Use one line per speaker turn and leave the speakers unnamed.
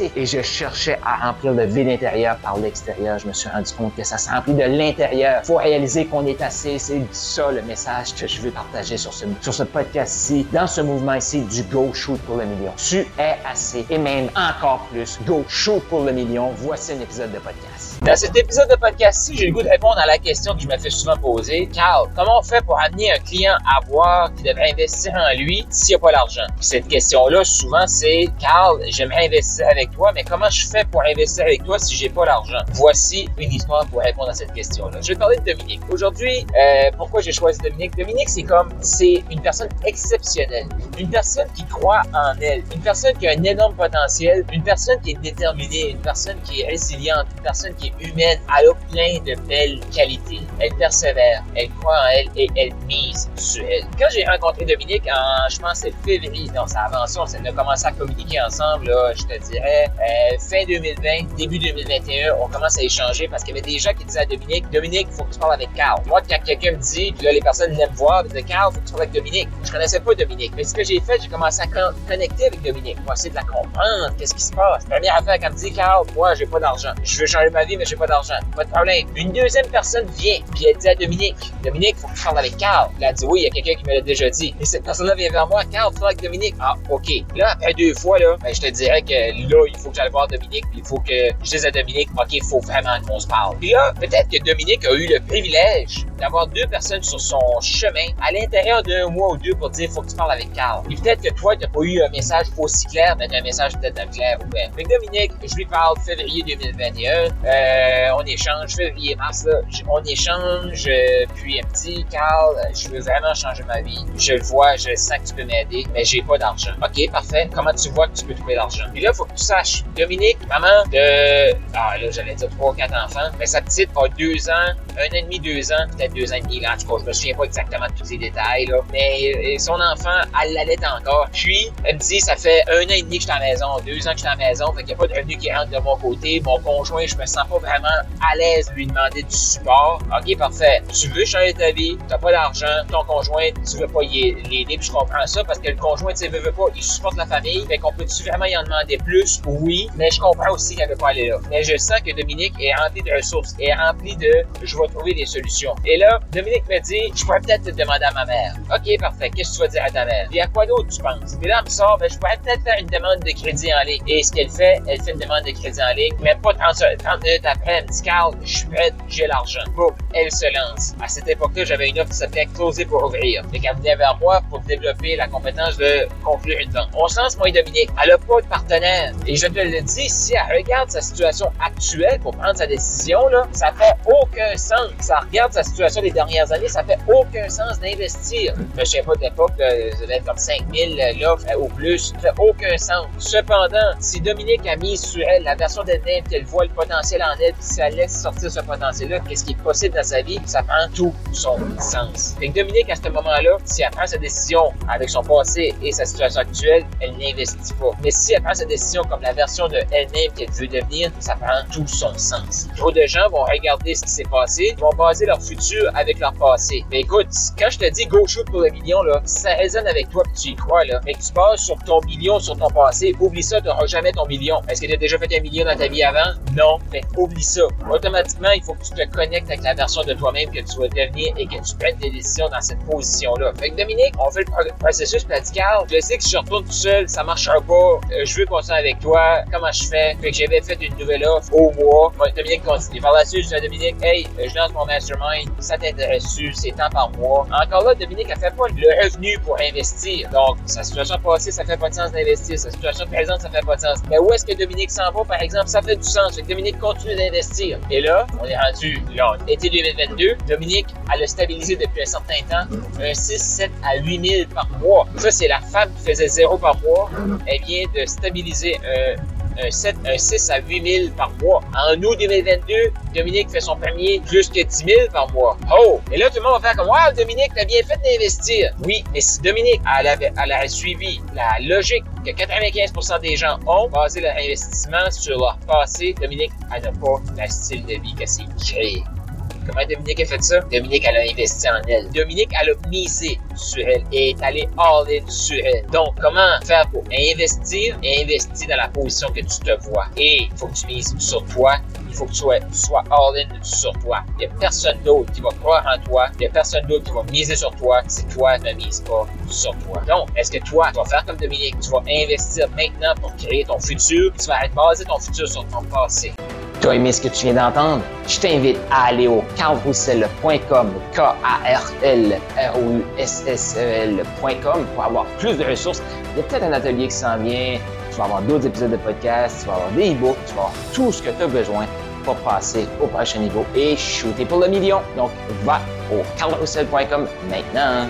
Et je cherchais à remplir le vide intérieur par l'extérieur. Je me suis rendu compte que ça se remplit de l'intérieur. Faut réaliser qu'on est assez. C'est ça le message que je veux partager sur ce, sur ce podcast-ci, dans ce mouvement ici du Go Shoot pour le million. Tu es assez et même encore plus. Go Shoot pour le million. Voici un épisode de podcast. Dans cet épisode de podcast-ci, j'ai le goût de répondre à la question que je me fais souvent poser. Carl, comment on fait pour amener un client à voir qu'il devrait investir en lui s'il n'y a pas l'argent? Cette question-là, souvent, c'est Carl, j'aimerais investir avec toi, mais comment je fais pour investir avec toi si j'ai pas l'argent? Voici une histoire pour répondre à cette question-là. Je vais parler de Dominique. Aujourd'hui, euh, pourquoi j'ai choisi Dominique? Dominique, c'est comme, c'est une personne exceptionnelle. Une personne qui croit en elle. Une personne qui a un énorme potentiel. Une personne qui est déterminée. Une personne qui est résiliente. Une personne qui est humaine. Elle a plein de belles qualités. Elle persévère. Elle croit en elle et elle mise sur elle. Quand j'ai rencontré Dominique en, je pense, c'est février, dans sa aventure, on a commencé à communiquer ensemble, là, je te dirais, euh, fin 2020, début 2021, on commence à échanger parce qu'il y avait des gens qui disaient à Dominique, Dominique, faut que tu parles avec Carl. Moi, quand quelqu'un me dit, là, les personnes me voir, de Carl, faut que tu parles avec Dominique. Je connaissais pas Dominique. Mais ce que j'ai fait, j'ai commencé à connecter avec Dominique pour essayer de la comprendre, qu'est-ce qui se passe. Première affaire, quand me dit, Carl, moi, j'ai pas d'argent. Je veux changer ma vie, mais j'ai pas d'argent. Pas de problème. Une deuxième personne vient, puis elle dit à Dominique, Dominique, faut que tu parles avec Carl. Elle a dit, oui, il y a quelqu'un qui me l'a déjà dit. Et cette personne-là vient vers moi, Carl, tu parles avec Dominique. Ah, OK. Là, après deux fois, là, ben, je te dirais que là, il faut que j'aille voir Dominique, puis il faut que je dise à Dominique, OK, il faut vraiment qu'on se parle. Puis là, peut-être que Dominique a eu le privilège d'avoir deux personnes sur son chemin à l'intérieur d'un mois ou deux pour dire, faut que tu parles avec Carl. Et peut-être que toi, t'as pas eu un message aussi clair, mais un message peut-être clair ou bien. Avec Dominique, je lui parle février 2021, euh, on échange, février-mars, on échange, euh, puis me dit, Carl, je veux vraiment changer ma vie. Je le vois, je sens que tu peux m'aider, mais j'ai pas d'argent. OK, parfait. Comment tu vois que tu peux trouver l'argent? Puis là, faut que tu saches, Dominique, maman de, ah là, j'allais dire trois, quatre enfants, mais sa petite a deux ans, un an et demi, deux ans, peut-être deux ans et demi, là, en tout je me souviens pas exactement de tous ces détails, là, mais euh, son enfant, elle encore. Puis, elle me dit, ça fait un an et demi que je suis à la maison, deux ans que je suis à la maison, fait qu'il n'y a pas de revenu qui rentre de mon côté. Mon conjoint, je me sens pas vraiment à l'aise de lui demander du support. OK, parfait. Tu veux changer ta vie, t'as pas d'argent, ton conjoint, tu veux pas l'aider, puis je comprends ça, parce que le conjoint, tu sais, veut, pas, il supporte la famille, fait qu'on peut-tu vraiment y en demander plus? Oui, mais je comprends aussi qu'elle veut pas aller là. Mais je sens que Dominique est rempli de ressources, est rempli de, je vais trouver des solutions. Et là, Dominique me dit, je pourrais peut-être te demander à ma mère. OK, parfait. Qu'est-ce que tu vas dire à ta mère? Et quoi d'autre tu penses? Et là, elle me ben, je pourrais peut-être faire une demande de crédit en ligne. Et ce qu'elle fait, elle fait une demande de crédit en ligne, mais pas 30, 30 minutes après, elle me dit, Carl, je suis prête, j'ai l'argent. Boum, elle se lance. À cette époque-là, j'avais une offre qui s'appelait Closer pour ouvrir. et qu'elle venait vers moi pour développer la compétence de conclure une vente. On se lance, moi et Dominique. Elle n'a pas de partenaire. Et je te le dis, si elle regarde sa situation actuelle pour prendre sa décision, là, ça fait aucun sens. Si elle regarde sa situation des dernières années, ça fait aucun sens d'investir. Je ne sais pas d'époque, de, de, de, comme ça 25 000 l'offre au plus, ça fait aucun sens. Cependant, si Dominique a mis sur elle la version d'Edna qu'elle voit le potentiel en elle, puis si elle laisse sortir ce potentiel-là, qu'est-ce qui est possible dans sa vie, ça prend tout son sens. Fait que Dominique, à ce moment-là, si elle prend sa décision avec son passé et sa situation actuelle, elle n'investit pas. Mais si elle prend sa décision comme la version de elle-même qu'elle veut devenir, ça prend tout son sens. Trop de gens vont regarder ce qui s'est passé, vont baser leur futur avec leur passé. Mais écoute, quand je te dis go shoot pour le million, là, ça résonne avec toi tu y crois, là, mais que tu bases sur ton million, sur ton passé, oublie ça, tu n'auras jamais ton million. Est-ce que tu as déjà fait un million dans ta vie avant? Non. Mais oublie ça. Automatiquement, il faut que tu te connectes avec la version de toi-même que tu vas devenir et que tu prennes des décisions dans cette position-là. Fait que Dominique, on fait le processus radical. Je sais que si je retourne tout seul, ça marchera pas. Euh, je veux continuer avec toi. Comment je fais? Fait que j'avais fait une nouvelle offre au mois. Dominique continue. Par la suite, je dis à Dominique, hey, je lance mon mastermind. Ça t'intéresse-tu? C'est tant par mois. Encore là, Dominique, elle fait pas le revenu pour investir. Donc, sa situation passée, ça fait pas de sens d'investir. Sa situation présente, ça fait pas de sens. Mais où est-ce que Dominique s'en va, par exemple? Ça fait du sens. Dominique continue d'investir. Et là, on est rendu, là, été 2022. Dominique, elle a stabilisé depuis un certain temps un 6, 7 à 8 000 par mois. Ça, c'est la femme qui faisait zéro par mois. Elle vient de stabiliser un un, 7, un 6 à 8 000 par mois. En août 2022, Dominique fait son premier plus que 10 000 par mois. Oh! Et là, tout le monde va faire comme, wow, Dominique, t'as bien fait d'investir. Oui, mais si Dominique, elle avait, suivi la logique que 95% des gens ont, basé leur investissement sur leur passé, Dominique, elle n'a pas le style de vie qu'elle s'est créé. Comment Dominique a fait ça? Dominique, elle a investi en elle. Dominique, elle a misé sur elle et est allée all-in sur elle. Donc, comment faire pour investir? Investir dans la position que tu te vois? Et il faut que tu mises sur toi. Il faut que tu sois, sois all-in sur toi. Il n'y a personne d'autre qui va croire en toi. Il n'y a personne d'autre qui va miser sur toi si toi ne mises pas sur toi. Donc, est-ce que toi, tu vas faire comme Dominique? Tu vas investir maintenant pour créer ton futur. Tu vas baser ton futur sur ton passé. Tu as aimé ce que tu viens d'entendre? Je t'invite à aller au carlroussel.com, K-A-R-L-R-O-U-S-S-E-L.com pour avoir plus de ressources. Il y a peut-être un atelier qui s'en vient. Tu vas avoir d'autres épisodes de podcast, tu vas avoir des e-books, tu vas avoir tout ce que tu as besoin pour passer au prochain niveau et shooter pour le million. Donc, va au carlroussel.com maintenant.